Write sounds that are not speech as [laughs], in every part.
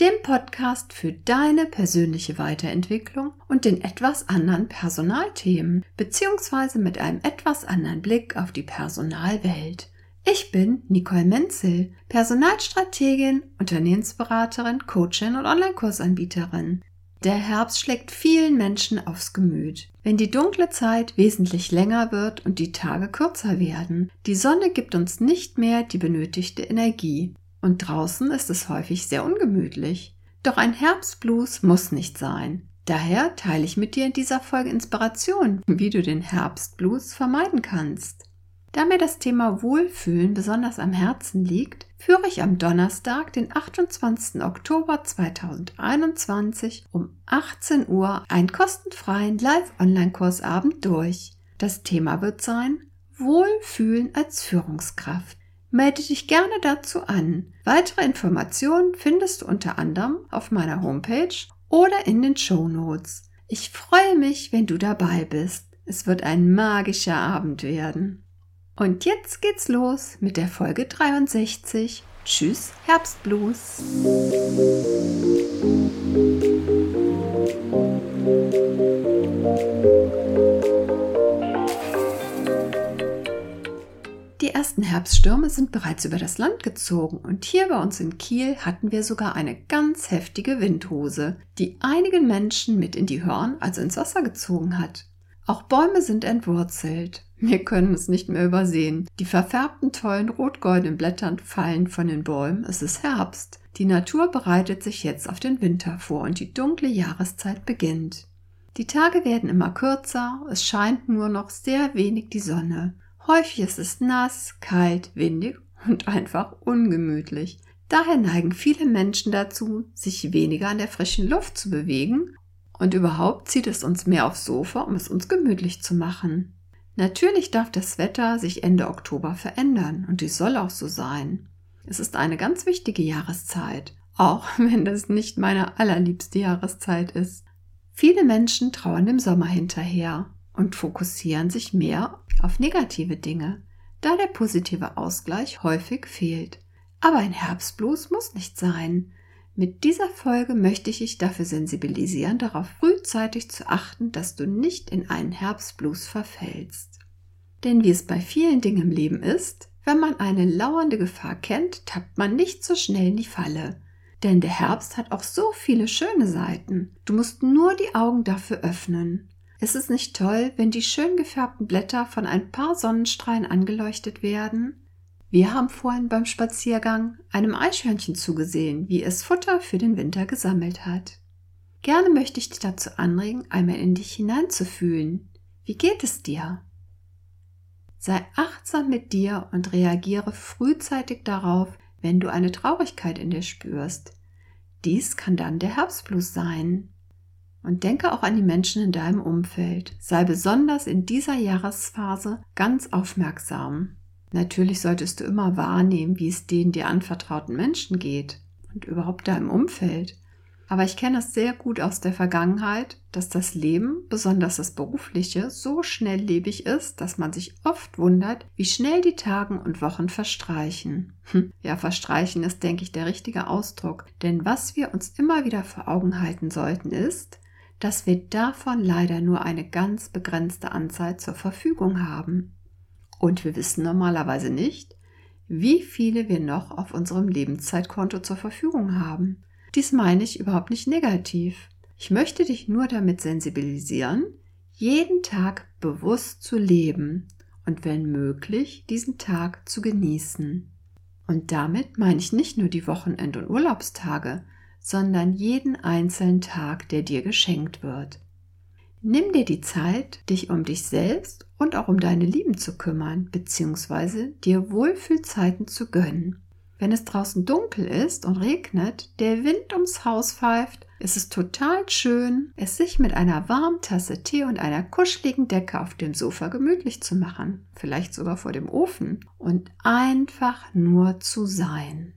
dem Podcast für deine persönliche Weiterentwicklung und den etwas anderen Personalthemen, beziehungsweise mit einem etwas anderen Blick auf die Personalwelt. Ich bin Nicole Menzel, Personalstrategin, Unternehmensberaterin, Coachin und Online-Kursanbieterin. Der Herbst schlägt vielen Menschen aufs Gemüt. Wenn die dunkle Zeit wesentlich länger wird und die Tage kürzer werden, die Sonne gibt uns nicht mehr die benötigte Energie. Und draußen ist es häufig sehr ungemütlich. Doch ein Herbstblues muss nicht sein. Daher teile ich mit dir in dieser Folge Inspiration, wie du den Herbstblues vermeiden kannst. Da mir das Thema Wohlfühlen besonders am Herzen liegt, führe ich am Donnerstag, den 28. Oktober 2021 um 18 Uhr einen kostenfreien Live-Online-Kursabend durch. Das Thema wird sein Wohlfühlen als Führungskraft. Melde dich gerne dazu an. Weitere Informationen findest du unter anderem auf meiner Homepage oder in den Show Notes. Ich freue mich, wenn du dabei bist. Es wird ein magischer Abend werden. Und jetzt geht's los mit der Folge 63. Tschüss, Herbstblues. Ersten Herbststürme sind bereits über das Land gezogen und hier bei uns in Kiel hatten wir sogar eine ganz heftige Windhose, die einigen Menschen mit in die Hörn, also ins Wasser gezogen hat. Auch Bäume sind entwurzelt. Wir können es nicht mehr übersehen. Die verfärbten tollen rot-goldenen Blättern fallen von den Bäumen. Es ist Herbst. Die Natur bereitet sich jetzt auf den Winter vor und die dunkle Jahreszeit beginnt. Die Tage werden immer kürzer, es scheint nur noch sehr wenig die Sonne. Häufig ist es nass, kalt, windig und einfach ungemütlich. Daher neigen viele Menschen dazu, sich weniger an der frischen Luft zu bewegen und überhaupt zieht es uns mehr aufs Sofa, um es uns gemütlich zu machen. Natürlich darf das Wetter sich Ende Oktober verändern und dies soll auch so sein. Es ist eine ganz wichtige Jahreszeit, auch [laughs] wenn das nicht meine allerliebste Jahreszeit ist. Viele Menschen trauern dem Sommer hinterher und fokussieren sich mehr auf negative Dinge, da der positive Ausgleich häufig fehlt. Aber ein Herbstblues muss nicht sein. Mit dieser Folge möchte ich dich dafür sensibilisieren, darauf frühzeitig zu achten, dass du nicht in einen Herbstblues verfällst. Denn wie es bei vielen Dingen im Leben ist, wenn man eine lauernde Gefahr kennt, tappt man nicht so schnell in die Falle. Denn der Herbst hat auch so viele schöne Seiten. Du musst nur die Augen dafür öffnen. Ist es nicht toll, wenn die schön gefärbten Blätter von ein paar Sonnenstrahlen angeleuchtet werden? Wir haben vorhin beim Spaziergang einem Eichhörnchen zugesehen, wie es Futter für den Winter gesammelt hat. Gerne möchte ich dich dazu anregen, einmal in dich hineinzufühlen. Wie geht es dir? Sei achtsam mit dir und reagiere frühzeitig darauf, wenn du eine Traurigkeit in dir spürst. Dies kann dann der Herbstblues sein. Und denke auch an die Menschen in deinem Umfeld. Sei besonders in dieser Jahresphase ganz aufmerksam. Natürlich solltest du immer wahrnehmen, wie es den dir anvertrauten Menschen geht und überhaupt deinem Umfeld. Aber ich kenne es sehr gut aus der Vergangenheit, dass das Leben, besonders das berufliche, so schnelllebig ist, dass man sich oft wundert, wie schnell die Tagen und Wochen verstreichen. Hm, ja, verstreichen ist, denke ich, der richtige Ausdruck. Denn was wir uns immer wieder vor Augen halten sollten, ist, dass wir davon leider nur eine ganz begrenzte Anzahl zur Verfügung haben. Und wir wissen normalerweise nicht, wie viele wir noch auf unserem Lebenszeitkonto zur Verfügung haben. Dies meine ich überhaupt nicht negativ. Ich möchte dich nur damit sensibilisieren, jeden Tag bewusst zu leben und wenn möglich diesen Tag zu genießen. Und damit meine ich nicht nur die Wochenend- und Urlaubstage, sondern jeden einzelnen Tag, der dir geschenkt wird. Nimm dir die Zeit, dich um dich selbst und auch um deine Lieben zu kümmern, beziehungsweise dir Wohlfühlzeiten zu gönnen. Wenn es draußen dunkel ist und regnet, der Wind ums Haus pfeift, ist es total schön, es sich mit einer warmen Tasse Tee und einer kuscheligen Decke auf dem Sofa gemütlich zu machen, vielleicht sogar vor dem Ofen, und einfach nur zu sein.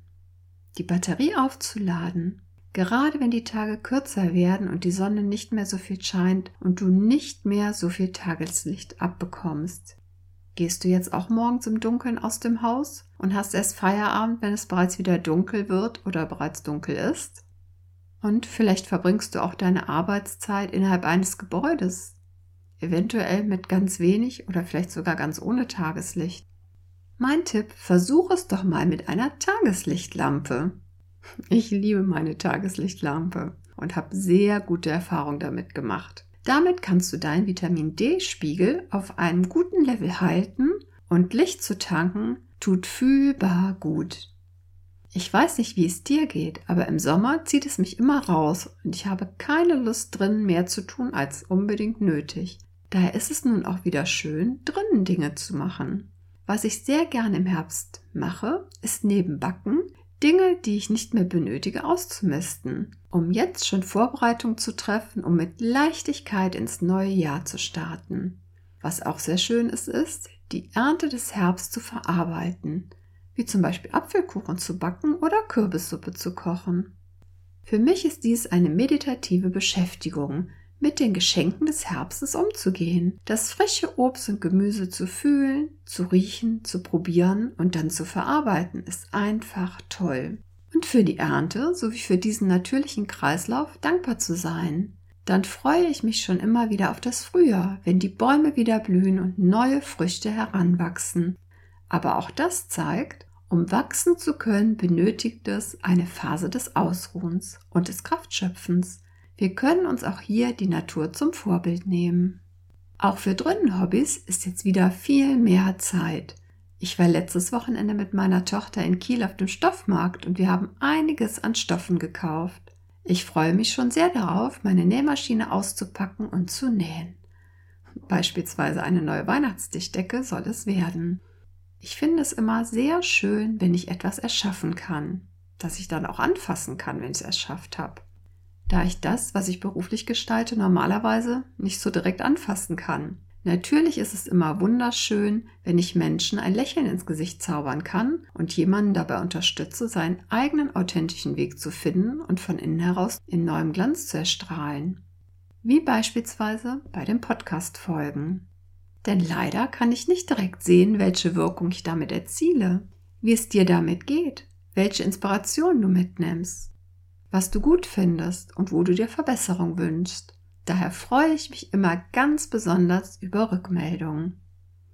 Die Batterie aufzuladen, gerade wenn die Tage kürzer werden und die Sonne nicht mehr so viel scheint und du nicht mehr so viel Tageslicht abbekommst. Gehst du jetzt auch morgens im Dunkeln aus dem Haus und hast erst Feierabend, wenn es bereits wieder dunkel wird oder bereits dunkel ist? Und vielleicht verbringst du auch deine Arbeitszeit innerhalb eines Gebäudes, eventuell mit ganz wenig oder vielleicht sogar ganz ohne Tageslicht. Mein Tipp, versuch es doch mal mit einer Tageslichtlampe. Ich liebe meine Tageslichtlampe und habe sehr gute Erfahrungen damit gemacht. Damit kannst du deinen Vitamin D-Spiegel auf einem guten Level halten und Licht zu tanken tut fühlbar gut. Ich weiß nicht, wie es dir geht, aber im Sommer zieht es mich immer raus und ich habe keine Lust drin, mehr zu tun als unbedingt nötig. Daher ist es nun auch wieder schön, drinnen Dinge zu machen. Was ich sehr gern im Herbst mache, ist neben Backen Dinge, die ich nicht mehr benötige, auszumisten, um jetzt schon Vorbereitung zu treffen, um mit Leichtigkeit ins neue Jahr zu starten. Was auch sehr schön ist, ist, die Ernte des Herbst zu verarbeiten, wie zum Beispiel Apfelkuchen zu backen oder Kürbissuppe zu kochen. Für mich ist dies eine meditative Beschäftigung, mit den Geschenken des Herbstes umzugehen, das frische Obst und Gemüse zu fühlen, zu riechen, zu probieren und dann zu verarbeiten, ist einfach toll. Und für die Ernte sowie für diesen natürlichen Kreislauf dankbar zu sein. Dann freue ich mich schon immer wieder auf das Frühjahr, wenn die Bäume wieder blühen und neue Früchte heranwachsen. Aber auch das zeigt, um wachsen zu können, benötigt es eine Phase des Ausruhens und des Kraftschöpfens. Wir können uns auch hier die Natur zum Vorbild nehmen. Auch für drinnen Hobbys ist jetzt wieder viel mehr Zeit. Ich war letztes Wochenende mit meiner Tochter in Kiel auf dem Stoffmarkt und wir haben einiges an Stoffen gekauft. Ich freue mich schon sehr darauf, meine Nähmaschine auszupacken und zu nähen. Beispielsweise eine neue Weihnachtsdichtdecke soll es werden. Ich finde es immer sehr schön, wenn ich etwas erschaffen kann, das ich dann auch anfassen kann, wenn ich es erschafft habe da ich das, was ich beruflich gestalte, normalerweise nicht so direkt anfassen kann. Natürlich ist es immer wunderschön, wenn ich Menschen ein Lächeln ins Gesicht zaubern kann und jemanden dabei unterstütze, seinen eigenen authentischen Weg zu finden und von innen heraus in neuem Glanz zu erstrahlen. Wie beispielsweise bei den Podcast-Folgen. Denn leider kann ich nicht direkt sehen, welche Wirkung ich damit erziele, wie es dir damit geht, welche Inspiration du mitnimmst was du gut findest und wo du dir Verbesserung wünschst. Daher freue ich mich immer ganz besonders über Rückmeldungen.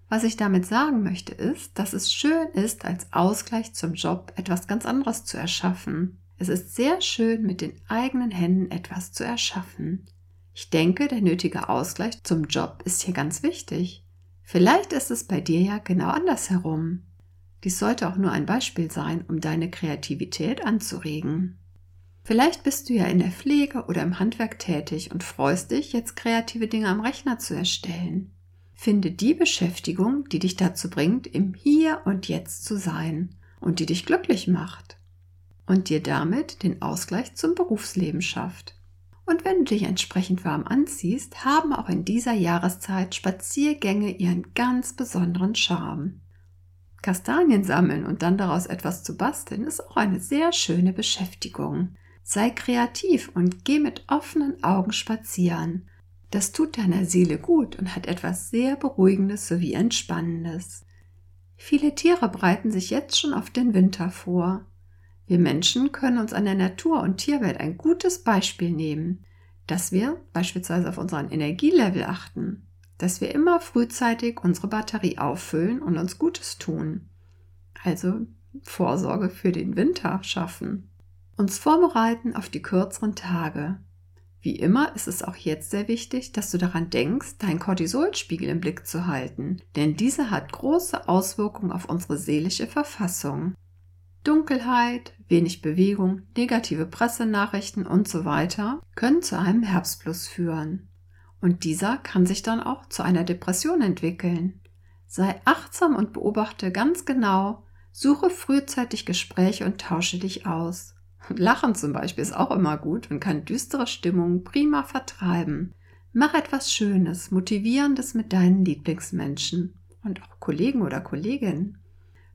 Was ich damit sagen möchte ist, dass es schön ist, als Ausgleich zum Job etwas ganz anderes zu erschaffen. Es ist sehr schön, mit den eigenen Händen etwas zu erschaffen. Ich denke, der nötige Ausgleich zum Job ist hier ganz wichtig. Vielleicht ist es bei dir ja genau andersherum. Dies sollte auch nur ein Beispiel sein, um deine Kreativität anzuregen. Vielleicht bist du ja in der Pflege oder im Handwerk tätig und freust dich, jetzt kreative Dinge am Rechner zu erstellen. Finde die Beschäftigung, die dich dazu bringt, im Hier und Jetzt zu sein und die dich glücklich macht und dir damit den Ausgleich zum Berufsleben schafft. Und wenn du dich entsprechend warm anziehst, haben auch in dieser Jahreszeit Spaziergänge ihren ganz besonderen Charme. Kastanien sammeln und dann daraus etwas zu basteln ist auch eine sehr schöne Beschäftigung. Sei kreativ und geh mit offenen Augen spazieren. Das tut deiner Seele gut und hat etwas sehr Beruhigendes sowie Entspannendes. Viele Tiere bereiten sich jetzt schon auf den Winter vor. Wir Menschen können uns an der Natur- und Tierwelt ein gutes Beispiel nehmen, dass wir beispielsweise auf unseren Energielevel achten, dass wir immer frühzeitig unsere Batterie auffüllen und uns Gutes tun. Also Vorsorge für den Winter schaffen uns vorbereiten auf die kürzeren Tage. Wie immer ist es auch jetzt sehr wichtig, dass du daran denkst, deinen Cortisolspiegel im Blick zu halten, denn dieser hat große Auswirkungen auf unsere seelische Verfassung. Dunkelheit, wenig Bewegung, negative Pressenachrichten und so weiter können zu einem Herbstplus führen. Und dieser kann sich dann auch zu einer Depression entwickeln. Sei achtsam und beobachte ganz genau, Suche frühzeitig Gespräche und tausche dich aus. Lachen zum Beispiel ist auch immer gut und kann düstere Stimmungen prima vertreiben. Mach etwas Schönes, Motivierendes mit deinen Lieblingsmenschen und auch Kollegen oder Kolleginnen.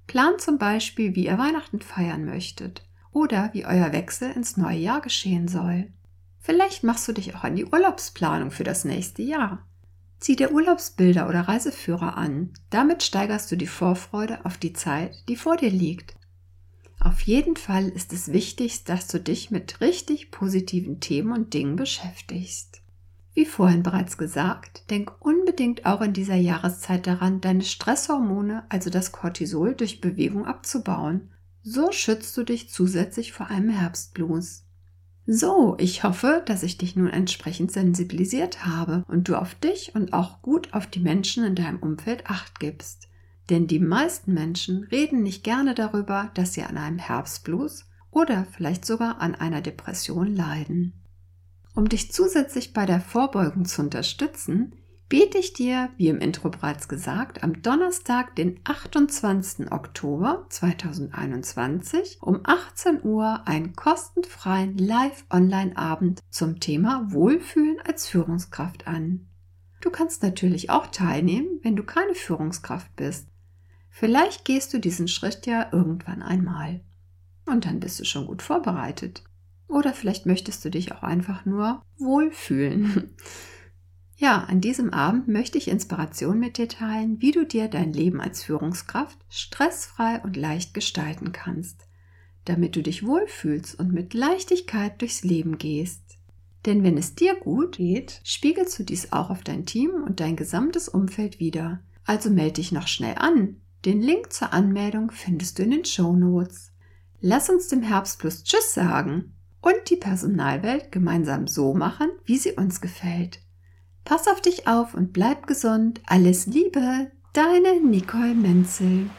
Plan zum Beispiel, wie ihr Weihnachten feiern möchtet oder wie euer Wechsel ins neue Jahr geschehen soll. Vielleicht machst du dich auch an die Urlaubsplanung für das nächste Jahr. Zieh dir Urlaubsbilder oder Reiseführer an. Damit steigerst du die Vorfreude auf die Zeit, die vor dir liegt. Auf jeden Fall ist es wichtig, dass du dich mit richtig positiven Themen und Dingen beschäftigst. Wie vorhin bereits gesagt, denk unbedingt auch in dieser Jahreszeit daran, deine Stresshormone, also das Cortisol, durch Bewegung abzubauen. So schützt du dich zusätzlich vor einem Herbstblues. So, ich hoffe, dass ich dich nun entsprechend sensibilisiert habe und du auf dich und auch gut auf die Menschen in deinem Umfeld acht gibst. Denn die meisten Menschen reden nicht gerne darüber, dass sie an einem Herbstblues oder vielleicht sogar an einer Depression leiden. Um dich zusätzlich bei der Vorbeugung zu unterstützen, biete ich dir, wie im Intro bereits gesagt, am Donnerstag, den 28. Oktober 2021 um 18 Uhr einen kostenfreien Live-Online-Abend zum Thema Wohlfühlen als Führungskraft an. Du kannst natürlich auch teilnehmen, wenn du keine Führungskraft bist. Vielleicht gehst du diesen Schritt ja irgendwann einmal. Und dann bist du schon gut vorbereitet. Oder vielleicht möchtest du dich auch einfach nur wohlfühlen. [laughs] Ja, an diesem Abend möchte ich Inspiration mit dir teilen, wie du dir dein Leben als Führungskraft stressfrei und leicht gestalten kannst, damit du dich wohlfühlst und mit Leichtigkeit durchs Leben gehst. Denn wenn es dir gut geht, spiegelst du dies auch auf dein Team und dein gesamtes Umfeld wieder. Also melde dich noch schnell an. Den Link zur Anmeldung findest du in den Show Notes. Lass uns dem Herbst plus Tschüss sagen und die Personalwelt gemeinsam so machen, wie sie uns gefällt. Pass auf dich auf und bleib gesund. Alles Liebe, deine Nicole Menzel.